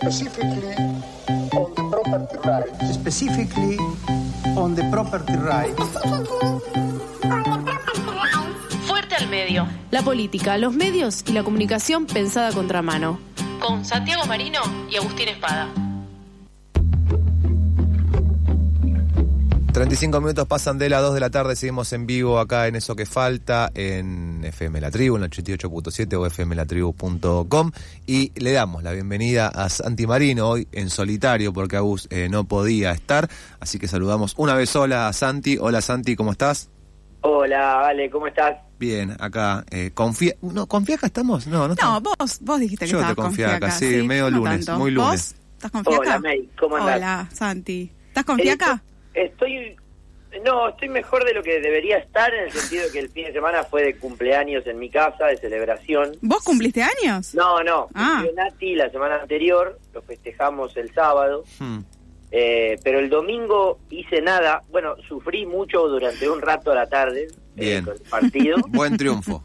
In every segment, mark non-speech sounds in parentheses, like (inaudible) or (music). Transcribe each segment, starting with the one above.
specifically on the property rights. specifically on the property rights. Fuerte al medio. La política, los medios y la comunicación pensada a contramano. Con Santiago Marino y Agustín Espada. 35 minutos pasan de las 2 de la tarde, seguimos en vivo acá en Eso que Falta, en FM La Tribu, en el 88.7 o fmlatribu.com y le damos la bienvenida a Santi Marino hoy en solitario porque Agus eh, no podía estar, así que saludamos una vez sola a Santi. Hola Santi, ¿cómo estás? Hola, Ale, ¿cómo estás? Bien, acá, eh, confía, no, ¿confiaca estamos? No, no No, estamos. vos, vos dijiste que Yo te estabas con confía acá, sí, medio No lunes, tanto. muy lunes. ¿Vos estás con fiaca? Hola, May, ¿cómo andás? Hola, Santi. ¿Estás con fiaca? Estoy, no, estoy mejor de lo que debería estar en el sentido de que el fin de semana fue de cumpleaños en mi casa, de celebración. ¿Vos cumpliste años? No, no, Ah. Nati la semana anterior, lo festejamos el sábado, Hmm. eh, pero el domingo hice nada, bueno, sufrí mucho durante un rato a la tarde eh, Bien. con el partido, (laughs) Buen triunfo,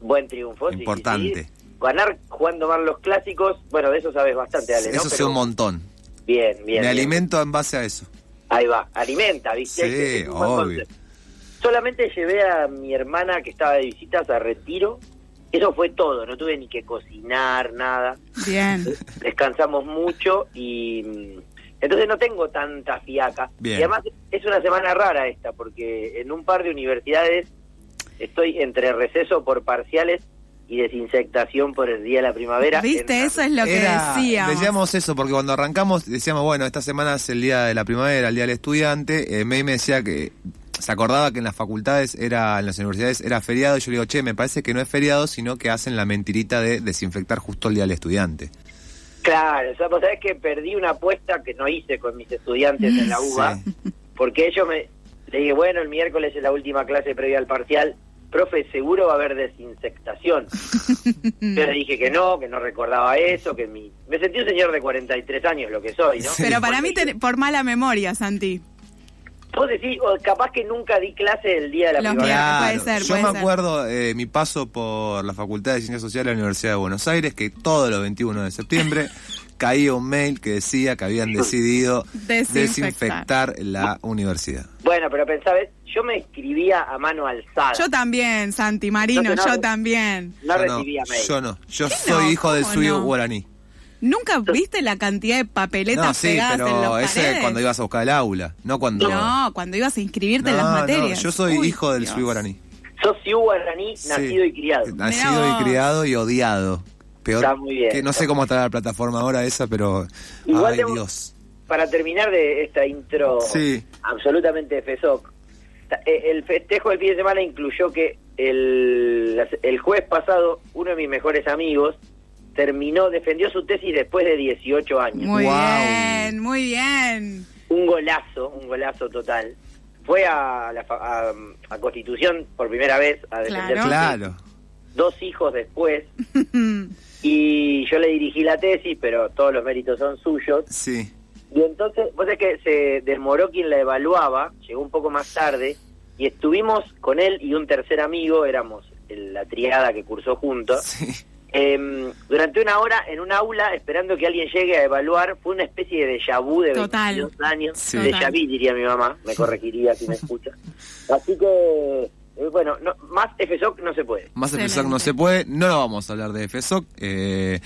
buen triunfo. sí, sí, Importante. sí. Ganar jugando mal los clásicos, bueno, de eso sabes bastante, Ale, ¿no? eso sí Pero un montón. Bien, bien. Me bien. alimento en base a eso. Ahí va, alimenta, ¿viste? Sí, obvio. Solamente llevé a mi hermana que estaba de visitas a retiro. Eso fue todo, no tuve ni que cocinar, nada. Bien. Descansamos mucho y mm, entonces no tengo tanta fiaca. Bien. Y además es una semana rara esta, porque en un par de universidades estoy entre receso por parciales y desinsectación por el día de la primavera. ¿Viste? En- Eso es lo que Era- decíamos. Decíamos eso, porque cuando arrancamos decíamos, bueno, esta semana es el día de la primavera, el día del estudiante. Eh, May me decía que se acordaba que en las facultades, era en las universidades, era feriado. Y yo le digo, che, me parece que no es feriado, sino que hacen la mentirita de desinfectar justo el día del estudiante. Claro, o sea, vos sabés que perdí una apuesta que no hice con mis estudiantes en la UBA, porque ellos me... Le dije, bueno, el miércoles es la última clase previa al parcial, profe, seguro va a haber desinsectación. (laughs) Yo le dije que no, que no recordaba eso, que mi... Me sentí un señor de 43 años, lo que soy, ¿no? Pero para mí, ten- por mala memoria, Santi. Vos decís, o capaz que nunca di clase el día de la Los primavera. Puede ser, Yo puede me ser. acuerdo eh, mi paso por la Facultad de Ciencias Sociales de la Universidad de Buenos Aires, que todos los 21 de septiembre (laughs) caía un mail que decía que habían decidido Desinfectar. desinfectar la universidad. Bueno, pero pensá, ¿ves? yo me escribía a mano alzada. Yo también, Santi Marino, No, no, yo no. no recibía mail. Yo no, yo ¿Qué soy no? hijo del ¿Cómo suyo no? guaraní. ¿Nunca viste la cantidad de papeletas No, sí, pegadas en pero los ese paredes? cuando ibas a buscar el aula, no cuando... No, cuando ibas a inscribirte en las no, materias. yo soy Uy, hijo del Dios. suyo guaraní. Sos ciú guaraní, Sí. nacido y criado. Nacido y criado y odiado. Peor Está muy bien. que no sé cómo estará la plataforma ahora esa, pero... Igual ay, Dios. Para terminar de esta intro Sí. absolutamente FESOC, eh, el festejo del fin de semana incluyó que el, el jueves pasado uno de mis mejores amigos terminó, defendió su tesis después de 18 años. Muy bien, muy bien. Un golazo, un golazo total. Fue a, la fa- a, a Constitución por primera vez a defender Claro. su Claro. Dos hijos después (laughs) y yo le dirigí la tesis, pero todos los méritos son suyos. Sí. Y entonces, vos sabés que se demoró quien la evaluaba, llegó un poco más tarde, y estuvimos con él y un tercer amigo, éramos el- la triada que cursó juntos, Sí. em, durante una hora en un aula esperando que alguien llegue a evaluar. Fue una especie de déjà vu de Total. 22 años. Sí. De vu, diría mi mamá, me corregiría si me escucha. (laughs) Así que, bueno, no, más FSOC no se puede. Más Excelente. FSOC no se puede, no lo vamos a hablar de FSOC. Eh,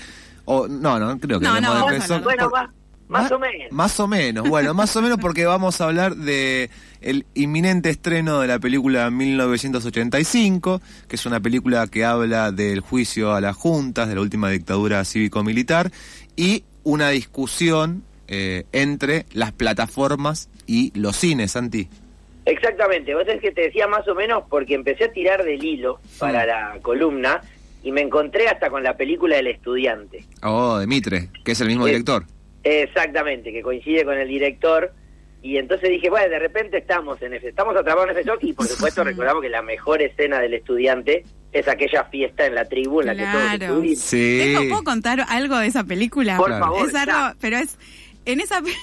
o, no, no, creo que No, de FSOC. Bueno, por- más, más o menos. Más o menos, bueno, más o menos porque vamos a hablar de el inminente estreno de la película 1985, que es una película que habla del juicio a las juntas, de la última dictadura cívico-militar, y una discusión eh, entre las plataformas y los cines, Santi. Exactamente, vos es que te decía más o menos porque empecé a tirar del hilo para la columna y me encontré hasta con la película del estudiante. Oh, de Mitre, que es el mismo Sí. director. Exactamente, que coincide con el director. Y entonces dije, bueno, de repente estamos en F, estamos atrapados en FSOC y por (laughs) supuesto recordamos que la mejor escena del estudiante es aquella fiesta en la tribu en la que todos Claro. estuvimos. Sí. ¿Tengo, ¿Puedo contar algo de esa película? Por Claro. favor, Es algo, ya. pero es en esa pe-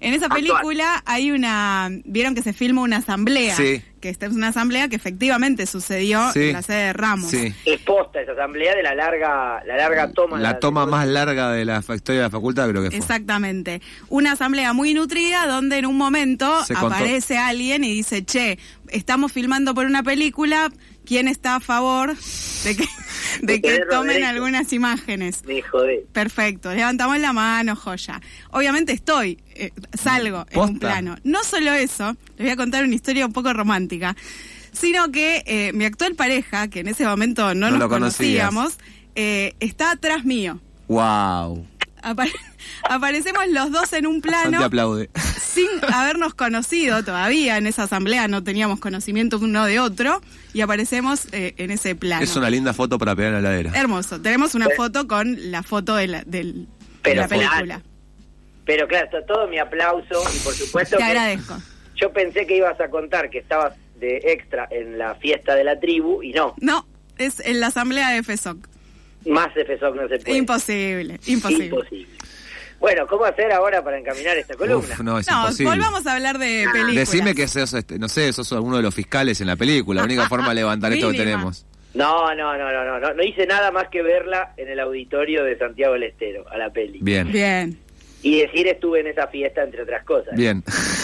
en esa Actual. película hay una vieron que se filma una asamblea Sí. que esta es una asamblea que efectivamente sucedió Sí. en la sede de Ramos. Sí. Es posta esa asamblea de la larga, la larga toma. La de- toma más larga de la historia de la facultad creo que fue. Exactamente. Una asamblea muy nutrida donde en un momento Se contó- aparece alguien y dice, che, estamos filmando por una película, ¿quién está a favor de que, (laughs) de que tomen algunas imágenes? Me jodé. Perfecto, levantamos la mano, joya. Obviamente estoy, eh, salgo en un Posta. plano. No solo eso, les voy a contar una historia un poco romántica, sino que eh, mi actual pareja, que en ese momento no, No nos lo conocíamos, eh, está atrás mío. Wow. Apare- aparecemos los dos en un Santi plano aplaude. sin habernos conocido todavía. En esa asamblea no teníamos conocimiento uno de otro y aparecemos eh, en ese plano. Es una linda foto para pegar en la heladera. Hermoso. Tenemos una foto con la foto de la, del- de Pero la película. claro. Pero claro, está todo mi aplauso y por supuesto Te que agradezco. yo pensé que ibas a contar que estabas de extra en la fiesta de la tribu y no, No, es en la asamblea de FESOC. Más de FESOC no se puede. Imposible, imposible. Imposible. Bueno, ¿cómo hacer ahora para encaminar esta columna? Uf, no, es No, imposible. volvamos a hablar de películas. Decime que sos, este, no sé, sos alguno de los fiscales en la película. La única forma de levantar esto que (laughs) tenemos. No, no, no, no, no, no, no hice nada más que verla en el auditorio de Santiago del Estero, a la peli. Bien, bien. Bien. Y decir estuve en esa fiesta, entre otras cosas.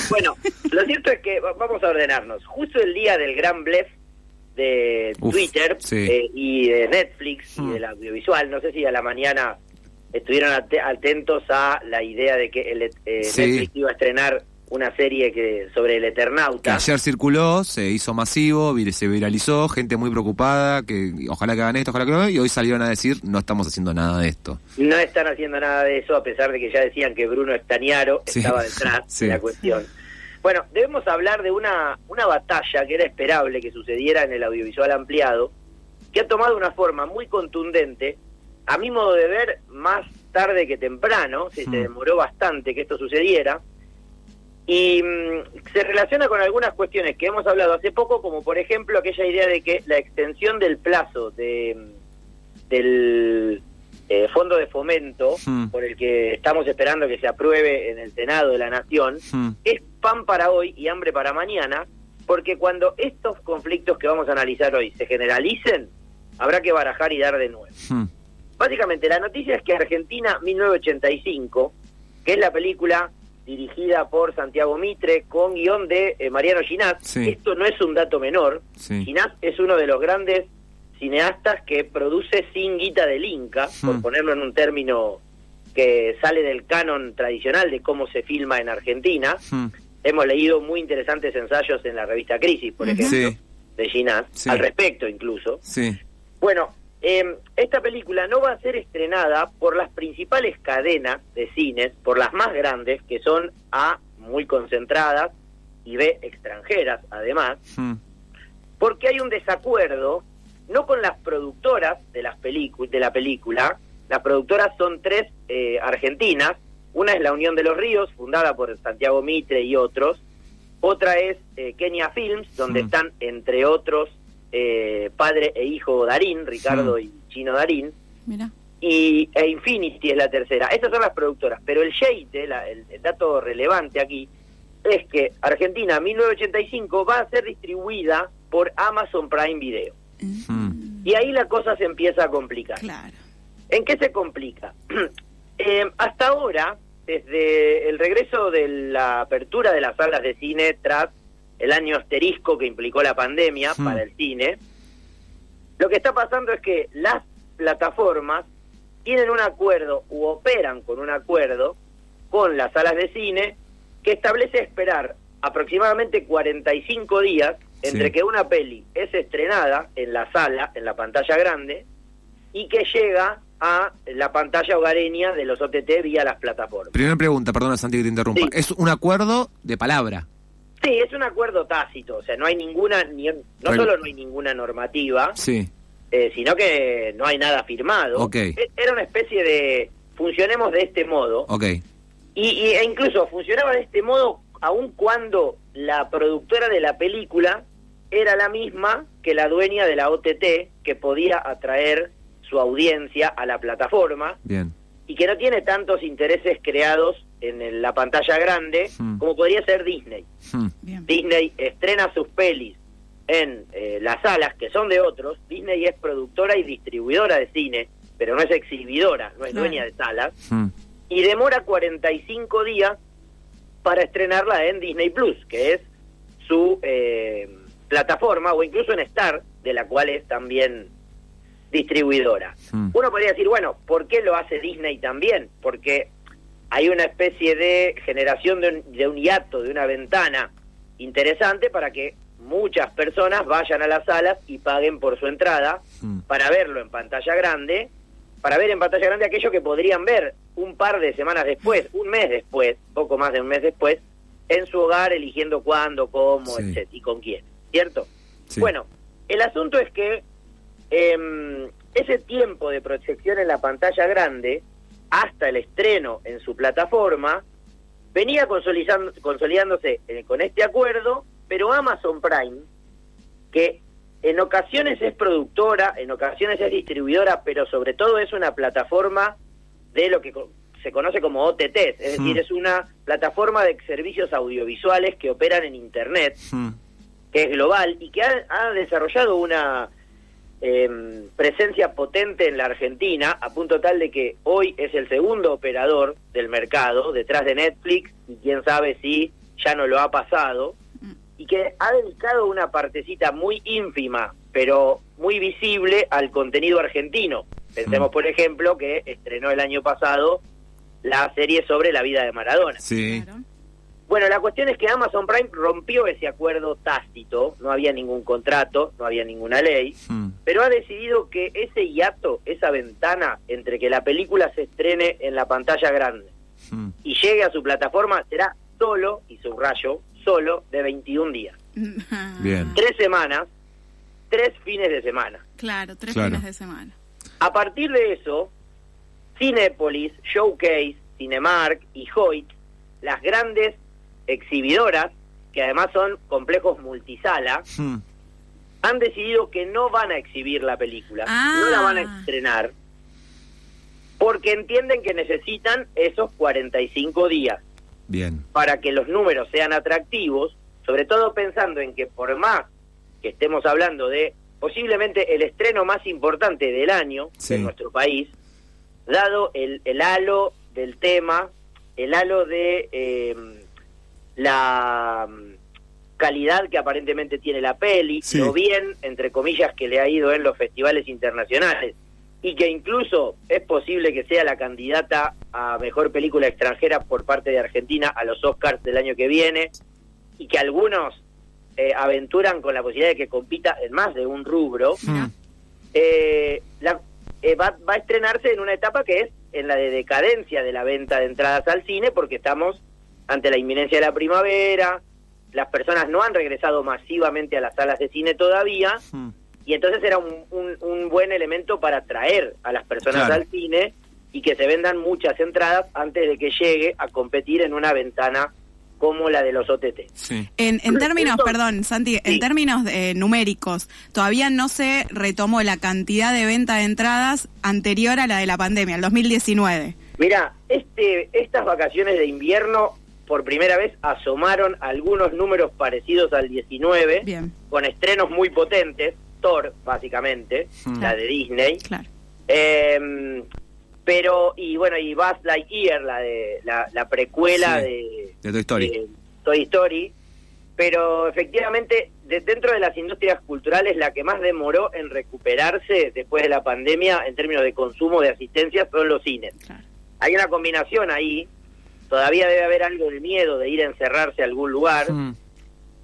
Bueno, lo cierto es que va- vamos a ordenarnos. Justo el día del gran blef de Uf, Twitter sí. eh, y de Netflix Hmm. y del audiovisual, no sé si a la mañana estuvieron ate- atentos a la idea de que el, eh, Sí. Netflix iba a estrenar una serie que sobre el Que Eternauta. ayer circuló, se hizo masivo, se viralizó, gente muy preocupada, que ojalá que hagan esto, ojalá que hagan, y hoy salieron a decir, no estamos haciendo nada de esto. No están haciendo nada de eso, a pesar de que ya decían que Bruno Estañaro Sí. estaba (laughs) detrás Sí. de la cuestión. Bueno, debemos hablar de una, una batalla que era esperable que sucediera en el audiovisual ampliado, que ha tomado una forma muy contundente, a mi modo de ver, más tarde que temprano, se Hmm. demoró bastante que esto sucediera, y mm, se relaciona con algunas cuestiones que hemos hablado hace poco, como por ejemplo aquella idea de que la extensión del plazo de, mm, del eh, fondo de fomento, Hmm. por el que estamos esperando que se apruebe en el Senado de la Nación, Hmm. es pan para hoy y hambre para mañana, porque cuando estos conflictos que vamos a analizar hoy se generalicen, habrá que barajar y dar de nuevo. Hmm. Básicamente, la noticia es que Argentina 1985, que es la película dirigida por Santiago Mitre con guion de eh, Mariano Ginás, Sí. esto no es un dato menor, Sí. Ginás es uno de los grandes cineastas que produce sin guita del Inca, por Hmm. ponerlo en un término que sale del canon tradicional de cómo se filma en Argentina. Hmm. Hemos leído muy interesantes ensayos en la revista Crisis, por ejemplo, Sí. de Ginás, Sí. al respecto incluso. Sí. Bueno, eh, esta película no va a ser estrenada por las principales cadenas de cines, por las más grandes, que son A, muy concentradas, y B, extranjeras, además, Hmm. porque hay un desacuerdo, no con las productoras de, las de la película, las productoras son tres eh, argentinas, una es la Unión de los Ríos, fundada por Santiago Mitre y otros, otra es eh, Kenia Films, donde Mm. están, entre otros, eh, padre e hijo Darín, Ricardo Mm. y Chino Darín, Mira. y e Infinity es la tercera. Estas son las productoras, pero el Sheite, la- el, el dato relevante aquí, es que Argentina 1985 va a ser distribuida por Amazon Prime Video. Hmm. Y ahí la cosa se empieza a complicar. Claro. ¿En qué se complica? (clears throat) Eh, hasta ahora, desde el regreso de la apertura de las salas de cine tras el año asterisco que implicó la pandemia Hmm. para el cine, lo que está pasando es que las plataformas tienen un acuerdo u operan con un acuerdo con las salas de cine que establece esperar aproximadamente 45 días entre Sí. que una peli es estrenada en la sala, en la pantalla grande, y que llega a la pantalla hogareña de los OTT vía las plataformas. Primera pregunta, perdona Santi que te interrumpa. Sí. Es un acuerdo de palabra. Sí, es un acuerdo tácito, o sea, no hay ninguna, ni- no solo no hay ninguna normativa, Sí. eh, sino que no hay nada firmado. Ok. E- Era una especie de funcionemos de este modo, Ok. y, y- e incluso funcionaba de este modo aun cuando la productora de la película era la misma que la dueña de la OTT que podía atraer su audiencia a la plataforma Bien. y que no tiene tantos intereses creados en el- la pantalla grande Hmm. como podría ser Disney. Hmm. Disney estrena sus pelis en eh, las salas que son de otros. Disney es productora y distribuidora de cine, pero no es exhibidora, no es Claro. dueña de salas. Mm. Y demora 45 días para estrenarla en Disney Plus, que es su eh, plataforma, o incluso en Star, de la cual es también distribuidora. Mm. Uno podría decir, bueno, ¿por qué lo hace Disney también? Porque hay una especie de generación de un, de un hiato, de una ventana interesante para que muchas personas vayan a las salas y paguen por su entrada Mm. para verlo en pantalla grande, para ver en pantalla grande aquello que podrían ver un par de semanas después, un mes después, poco más de un mes después, en su hogar eligiendo cuándo, cómo, Sí. etcétera, y con quién, ¿cierto? Sí. Bueno, el asunto es que em, ese tiempo de proyección en la pantalla grande, hasta el estreno en su plataforma, venía consolidando- consolidándose eh, con este acuerdo, pero Amazon Prime, que en ocasiones es productora, en ocasiones es distribuidora, pero sobre todo es una plataforma de lo que se conoce como OTT, es Hmm. decir, es una plataforma de servicios audiovisuales que operan en Internet, Mm. que es global y que ha, ha desarrollado una em, presencia potente en la Argentina, a punto tal de que hoy es el segundo operador del mercado, detrás de Netflix, y quién sabe si ya no lo ha pasado, y que ha dedicado una partecita muy ínfima, pero muy visible al contenido argentino. Pensemos, Mm. por ejemplo, que estrenó el año pasado la serie sobre la vida de Maradona. Sí. Claro. Bueno, la cuestión es que Amazon Prime rompió ese acuerdo tácito, no había ningún contrato, no había ninguna ley, Mm. pero ha decidido que ese hiato, esa ventana entre que la película se estrene en la pantalla grande Mm. y llegue a su plataforma será solo, y subrayo, solo de 21 días. (laughs) Bien. Tres semanas, tres fines de semana. Claro, tres Claro. fines de semana. A partir de eso, Cinépolis, Showcase, Cinemark y Hoyt, las grandes exhibidoras, que además son complejos multisala, Mm. han decidido que no van a exhibir la película, Ah. no la van a estrenar, porque entienden que necesitan esos 45 días Bien. para que los números sean atractivos, sobre todo pensando en que por más que estemos hablando de posiblemente el estreno más importante del año Sí. en nuestro país, dado el, el halo del tema, el halo de eh, la mm, calidad que aparentemente tiene la peli, Sí. lo bien, entre comillas, que le ha ido en los festivales internacionales, y que incluso es posible que sea la candidata a mejor película extranjera por parte de Argentina a los Oscars del año que viene, y que algunos eh, aventuran con la posibilidad de que compita en más de un rubro, Mm. eh, la- eh, va, va a estrenarse en una etapa que es en la de decadencia de la venta de entradas al cine, porque estamos ante la inminencia de la primavera, las personas no han regresado masivamente a las salas de cine todavía, Mm. y entonces era un, un- un buen elemento para atraer a las personas Claro. al cine y que se vendan muchas entradas antes de que llegue a competir en una ventana como la de los OTT. Sí. En, en términos, perdón, Santi, Sí. en términos eh, numéricos, todavía no se retomó la cantidad de venta de entradas anterior a la de la pandemia, el 2019. Mira, este, estas vacaciones de invierno por primera vez asomaron algunos números parecidos al 19, Bien, con estrenos muy potentes, Thor, básicamente, Mm. la de Disney. claro. Eh, pero, y bueno, y Buzz Lightyear, la, de, la, la precuela Sí, de, de Toy Story. de Toy Story. Pero efectivamente, de- dentro de las industrias culturales, la que más demoró en recuperarse después de la pandemia en términos de consumo de asistencia son los cines. Claro. Hay una combinación ahí, todavía debe haber algo de miedo de ir a encerrarse a algún lugar, Mm.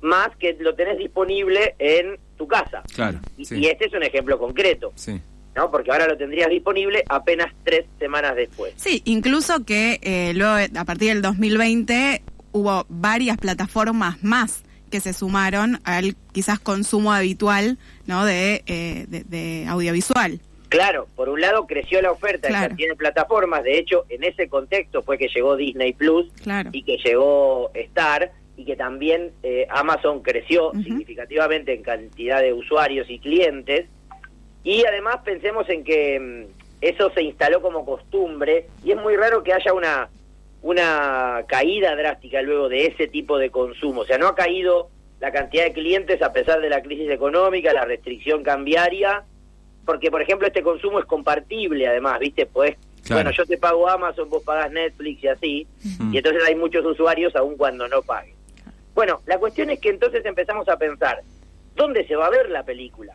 más que lo tenés disponible en tu casa. Claro. Y, Sí. y este es un ejemplo concreto, Sí. ¿no? Porque ahora lo tendrías disponible apenas tres semanas después. Sí, incluso que eh, luego, a partir del 2020, hubo varias plataformas más que se sumaron al quizás consumo habitual ¿no? de, eh, de, de audiovisual. Claro, por un lado creció la oferta Claro. en cantidad de plataformas, de hecho en ese contexto fue que llegó Disney Plus Claro. y que llegó Star y que también eh, Amazon creció significativamente en cantidad de usuarios y clientes. Y además pensemos en que mm, eso se instaló como costumbre y es muy raro que haya una, una caída drástica luego de ese tipo de consumo. O sea, no ha caído la cantidad de clientes a pesar de la crisis económica, la restricción cambiaria, porque por ejemplo este consumo es compartible además, ¿viste? Pues, bueno, yo te pago Amazon, vos pagás Netflix y así, y entonces hay muchos usuarios aun cuando no paguen. Bueno, la cuestión es que entonces empezamos a pensar, ¿dónde se va a ver la película?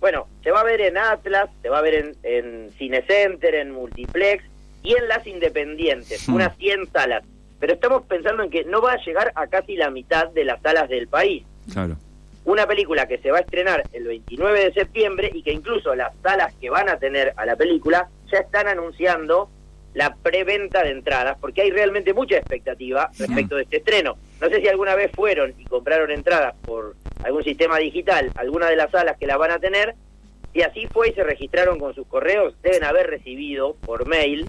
Bueno, se va a ver en Atlas, se va a ver en, en Cinecenter, en Multiplex y en las independientes, unas 100 salas. Pero estamos pensando en que no va a llegar a casi la mitad de las salas del país. Claro. Una película que se va a estrenar el 29 de septiembre y que incluso las salas que van a tener a la película ya están anunciando la preventa de entradas, porque hay realmente mucha expectativa respecto de este estreno. No sé si alguna vez fueron y compraron entradas por algún sistema digital, alguna de las salas que la van a tener, y así fue y se registraron con sus correos, deben haber recibido por mail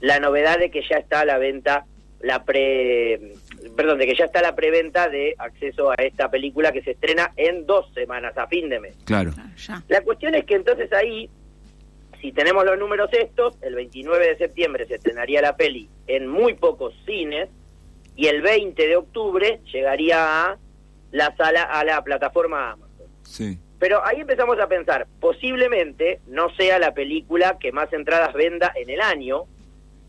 la novedad de que ya está a la venta la pre perdón, de que ya está la preventa de acceso a esta película que se estrena en dos semanas, a fin de mes. Claro. La cuestión es que entonces ahí, si tenemos los números estos, el 29 de septiembre se estrenaría la peli en muy pocos cines y el 20 de octubre llegaría a la sala, a la plataforma Amazon. Sí. Pero ahí empezamos a pensar, posiblemente no sea la película que más entradas venda en el año,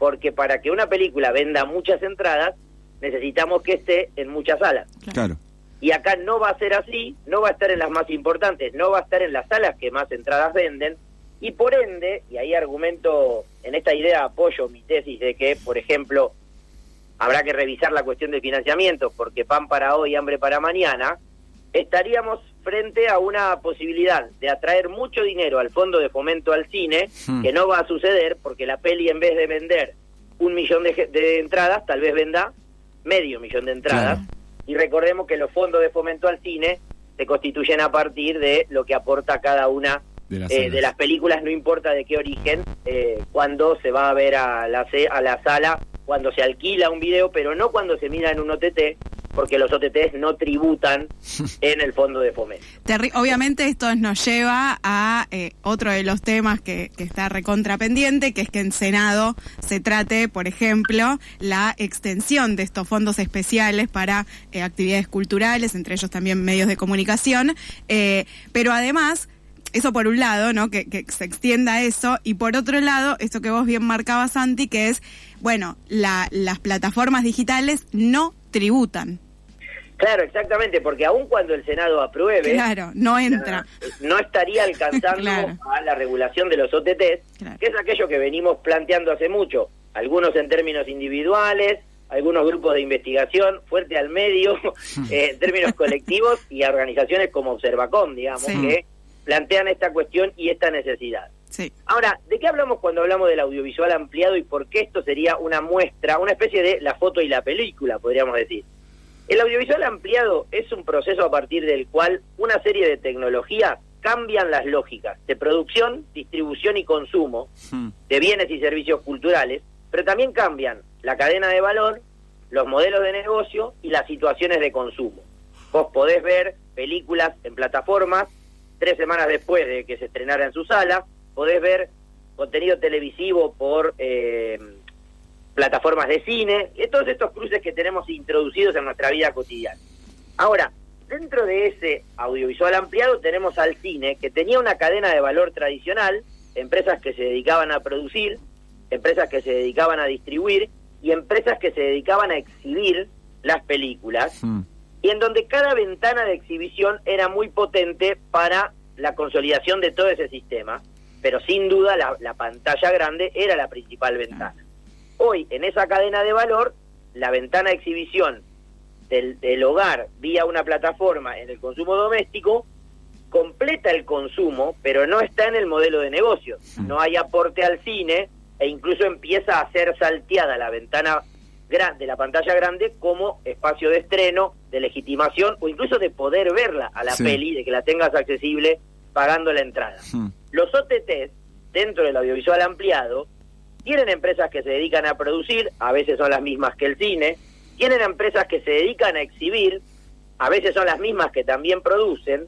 porque para que una película venda muchas entradas, necesitamos que esté en muchas salas. Claro. Y acá no va a ser así, no va a estar en las más importantes, no va a estar en las salas que más entradas venden, y por ende, y ahí argumento, en esta idea apoyo mi tesis de que, por ejemplo, habrá que revisar la cuestión de financiamiento, porque pan para hoy, hambre para mañana, estaríamos frente a una posibilidad de atraer mucho dinero al fondo de fomento al cine, Hmm. que no va a suceder porque la peli en vez de vender un millón de, de entradas, tal vez venda medio millón de entradas. Claro. Y recordemos que los fondos de fomento al cine se constituyen a partir de lo que aporta cada una De las eh, salas. de las películas, no importa de qué origen, eh, cuando se va a ver a la, a la sala, cuando se alquila un video, pero no cuando se mira en un OTT, porque los OTTs no tributan (laughs) en el fondo de fomento. Terri- Obviamente esto nos lleva a eh, otro de los temas que, que está recontra pendiente, que es que en Senado se trate, por ejemplo, la extensión de estos fondos especiales para eh, actividades culturales, entre ellos también medios de comunicación, eh, pero además... Eso por un lado, ¿no? Que, que se extienda eso. Y por otro lado, esto que vos bien marcabas, Santi, que es, bueno, la- las plataformas digitales no tributan. Claro, exactamente, porque aun cuando el Senado apruebe, Claro, no entra. no estaría alcanzando (laughs) Claro. a la regulación de los OTTs, Claro. que es aquello que venimos planteando hace mucho, algunos en términos individuales, algunos grupos de investigación, fuerte al medio, (laughs) (laughs) eh, en términos colectivos y organizaciones como Observacom, digamos, Sí. que plantean esta cuestión y esta necesidad. Sí. Ahora, ¿de qué hablamos cuando hablamos del audiovisual ampliado y por qué esto sería una muestra, una especie de la foto y la película, podríamos decir? El audiovisual ampliado es un proceso a partir del cual una serie de tecnologías cambian las lógicas de producción, distribución y consumo Hmm. de bienes y servicios culturales, pero también cambian la cadena de valor, los modelos de negocio y las situaciones de consumo. Vos podés ver películas en plataformas tres semanas después de que se estrenara en su sala, podés ver contenido televisivo por eh, plataformas de cine, y todos estos cruces que tenemos introducidos en nuestra vida cotidiana. Ahora, dentro de ese audiovisual ampliado tenemos al cine, que tenía una cadena de valor tradicional, empresas que se dedicaban a producir, empresas que se dedicaban a distribuir y empresas que se dedicaban a exhibir las películas, Hmm. y en donde cada ventana de exhibición era muy potente para la consolidación de todo ese sistema, pero sin duda la, la pantalla grande era la principal ventana. Hoy, en esa cadena de valor, la ventana de exhibición del, del hogar vía una plataforma en el consumo doméstico completa el consumo, pero no está en el modelo de negocio. No hay aporte al cine e incluso empieza a ser salteada la ventana de la pantalla grande como espacio de estreno, de legitimación o incluso de poder verla a la Sí. peli, de que la tengas accesible pagando la entrada. Hmm. Los OTTs, dentro del audiovisual ampliado, tienen empresas que se dedican a producir, a veces son las mismas que el cine, tienen empresas que se dedican a exhibir, a veces son las mismas que también producen,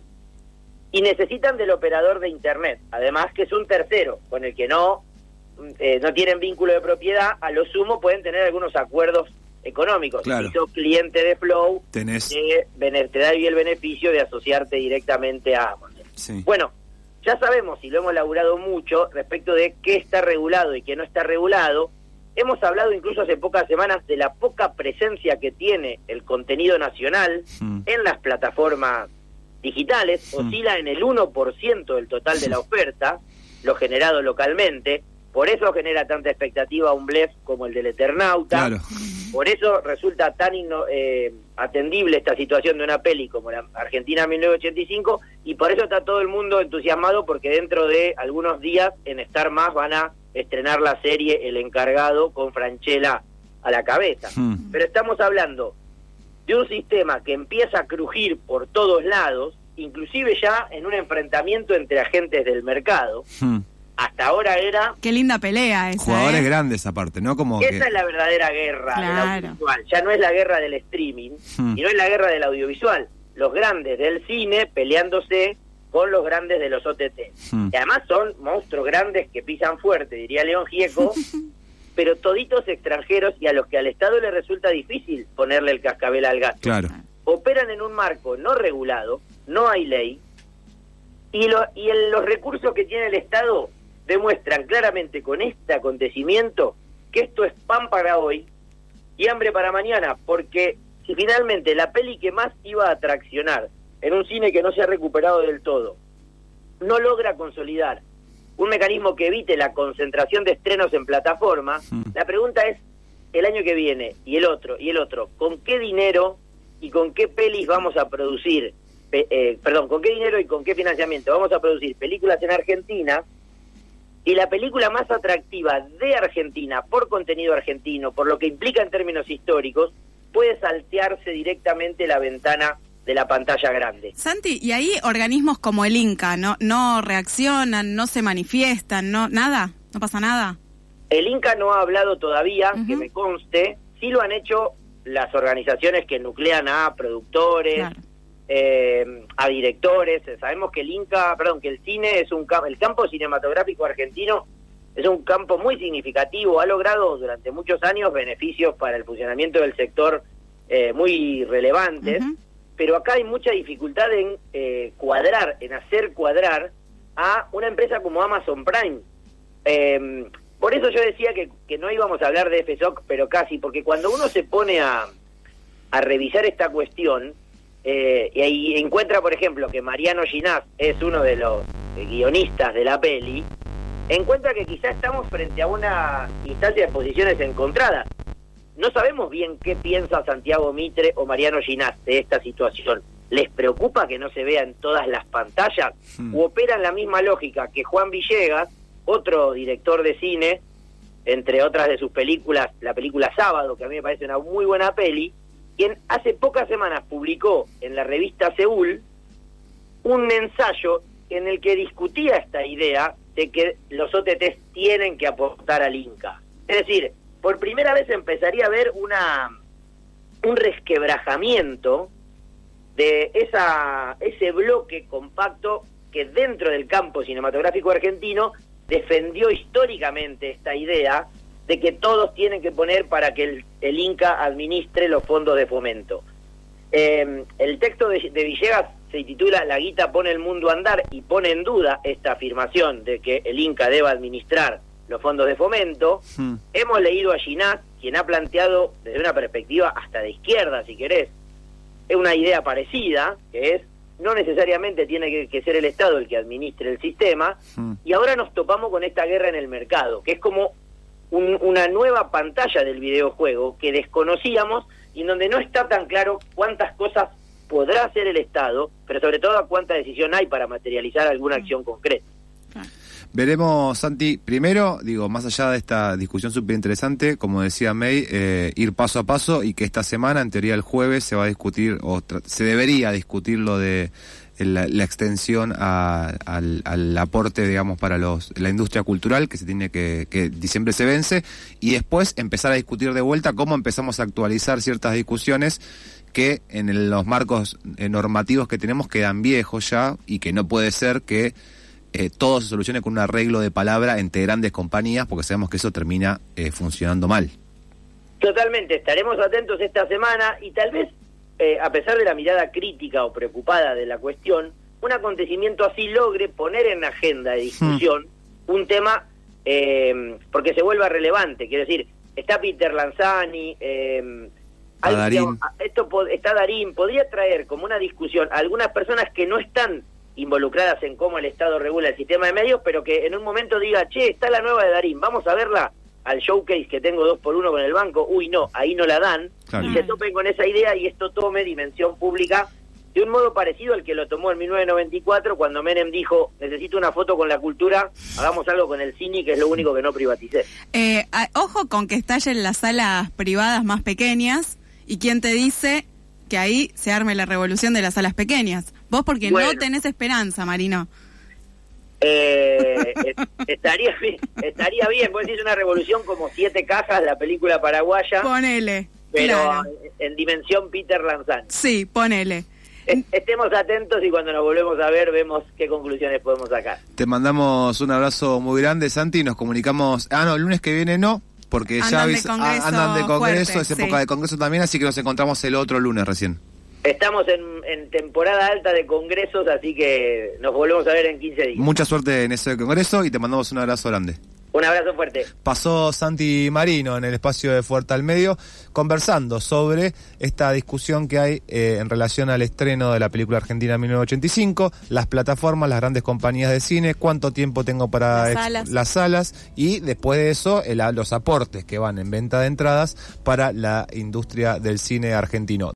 y necesitan del operador de Internet, además que es un tercero, con el que no, eh, no tienen vínculo de propiedad, a lo sumo pueden tener algunos acuerdos económicos. Claro. Si sos cliente de Flow, Tenés- te, te da el beneficio de asociarte directamente a Amazon. Sí. Bueno, ya sabemos y lo hemos laburado mucho respecto de qué está regulado y qué no está regulado. Hemos hablado incluso hace pocas semanas de la poca presencia que tiene el contenido nacional Mm. en las plataformas digitales, Mm. oscila en el 1% del total de la oferta, lo generado localmente. Por eso genera tanta expectativa un blef como el del Eternauta. Claro. Por eso resulta tan inno- eh, atendible esta situación de una peli como la Argentina 1985 y por eso está todo el mundo entusiasmado porque dentro de algunos días en Star Más van a estrenar la serie El Encargado con Franchella a la cabeza. Mm. Pero estamos hablando de un sistema que empieza a crujir por todos lados, inclusive ya en un enfrentamiento entre agentes del mercado. Mm. Hasta ahora era Qué linda pelea esa. Jugadores ¿eh? grandes aparte, ¿no? Como que... Esa es la verdadera guerra del Claro. audiovisual. Ya no es la guerra del streaming, Hmm. y no es la guerra del audiovisual. Los grandes del cine peleándose con los grandes de los OTT. Hmm. Que además son monstruos grandes que pisan fuerte, diría León Gieco, (laughs) pero toditos extranjeros y a los que al Estado le resulta difícil ponerle el cascabel al gato. Claro. Operan en un marco no regulado, no hay ley, y, lo- y el- los recursos que tiene el Estado demuestran claramente con este acontecimiento que esto es pan para hoy y hambre para mañana, porque si finalmente la peli que más iba a atraccionar en un cine que no se ha recuperado del todo, no logra consolidar un mecanismo que evite la concentración de estrenos en plataforma, Mm. la pregunta es, el año que viene, y el otro, y el otro, ¿con qué dinero y con qué pelis vamos a producir, eh, perdón, con qué dinero y con qué financiamiento vamos a producir películas en Argentina? Y la película más atractiva de Argentina, por contenido argentino, por lo que implica en términos históricos, puede saltearse directamente la ventana de la pantalla grande. Santi, y ahí organismos como el Inca, ¿no? No reaccionan, no se manifiestan, no nada, no pasa nada. El Inca no ha hablado todavía, que me conste, sí lo han hecho las organizaciones que nuclean a productores, Claro. Eh, a directores. Sabemos que el Inca, perdón, que el cine es un campo, el campo cinematográfico argentino es un campo muy significativo, ha logrado durante muchos años beneficios para el funcionamiento del sector eh, muy relevantes, pero acá hay mucha dificultad en eh, cuadrar, en hacer cuadrar a una empresa como Amazon Prime. Eh, por eso yo decía que, que no íbamos a hablar de FSOC, pero casi, porque cuando uno se pone a, a revisar esta cuestión, eh, y ahí encuentra, por ejemplo, que Mariano Ginás es uno de los eh, guionistas de la peli, encuentra que quizá estamos frente a una instancia de posiciones encontradas. No sabemos bien qué piensa Santiago Mitre o Mariano Ginás de esta situación. ¿Les preocupa que no se vea en todas las pantallas? Hmm. ¿O operan la misma lógica que Juan Villegas, otro director de cine, entre otras de sus películas, la película Sábado, que a mí me parece una muy buena peli, quien hace pocas semanas publicó en la revista Seúl un ensayo en el que discutía esta idea de que los OTTs tienen que aportar al Inca. Es decir, por primera vez empezaría a haber una un resquebrajamiento de esa ese bloque compacto que dentro del campo cinematográfico argentino defendió históricamente esta idea de que todos tienen que poner para que el, el Inca administre los fondos de fomento. Eh, el texto de, de Villegas se titula La guita pone el mundo a andar y pone en duda esta afirmación de que el Inca deba administrar los fondos de fomento. Hmm. Hemos leído a Ginás, quien ha planteado desde una perspectiva hasta de izquierda, si querés, una idea parecida, que es no necesariamente tiene que, que ser el Estado el que administre el sistema, Hmm. y ahora nos topamos con esta guerra en el mercado, que es como un- una nueva pantalla del videojuego que desconocíamos y en donde no está tan claro cuántas cosas podrá hacer el Estado, pero sobre todo cuánta decisión hay para materializar alguna acción concreta. Veremos, Santi, primero, digo, más allá de esta discusión súper interesante, como decía May, eh, ir paso a paso y que esta semana, en teoría el jueves, se va a discutir, o se debería discutir lo de la, extensión al, aporte, digamos, para los, la industria cultural, que se tiene que, que diciembre se vence, y después empezar a discutir de vuelta cómo empezamos a actualizar ciertas discusiones que en los marcos eh, normativos que tenemos quedan viejos ya y que no puede ser que eh, todo se solucione con un arreglo de palabra entre grandes compañías porque sabemos que eso termina eh, funcionando mal. Totalmente, estaremos atentos esta semana y tal vez, eh, a pesar de la mirada crítica o preocupada de la cuestión, un acontecimiento así logre poner en agenda de discusión un tema eh, porque se vuelva relevante. Quiero decir, está Peter Lanzani, eh, Está hay- Darín. esto está Darín, podría traer como una discusión a algunas personas que no están involucradas en cómo el Estado regula el sistema de medios, pero que en un momento diga, che, está la nueva de Darín, vamos a verla al showcase que tengo dos por uno con el banco, uy no, ahí no la dan, Claro. y se topen con esa idea y esto tome dimensión pública de un modo parecido al que lo tomó en 1994 cuando Menem dijo, necesito una foto con la cultura, hagamos algo con el cine, que es lo único que no privaticé. Eh, a- ojo con que estallen las salas privadas más pequeñas y quién te dice que ahí se arme la revolución de las salas pequeñas. Vos porque Bueno. no tenés esperanza, Marino. Eh, eh, estaría (laughs) bien, estaría bien, vos decís una revolución como Siete Cajas, la película paraguaya, Ponele. pero claro. en, en dimensión Peter Lanzani. Sí, ponele. Eh, Estemos atentos y cuando nos volvemos a ver vemos qué conclusiones podemos sacar. Te mandamos un abrazo muy grande, Santi. Nos comunicamos. Ah, no, el lunes que viene no, porque ya Andan de congreso ah, andan de congreso, fuerte, es época sí. de congreso también, así que nos encontramos el otro lunes recién. Estamos en, en temporada alta de congresos, así que nos volvemos a ver en 15 días. Mucha suerte en ese congreso y te mandamos un abrazo grande. Un abrazo fuerte. Pasó Santi Marino en el espacio de Fuerte al Medio conversando sobre esta discusión que hay eh, en relación al estreno de la película argentina 1985, las plataformas, las grandes compañías de cine, cuánto tiempo tengo para Las salas. las salas y después de eso el- los aportes que van en venta de entradas para la industria del cine argentino.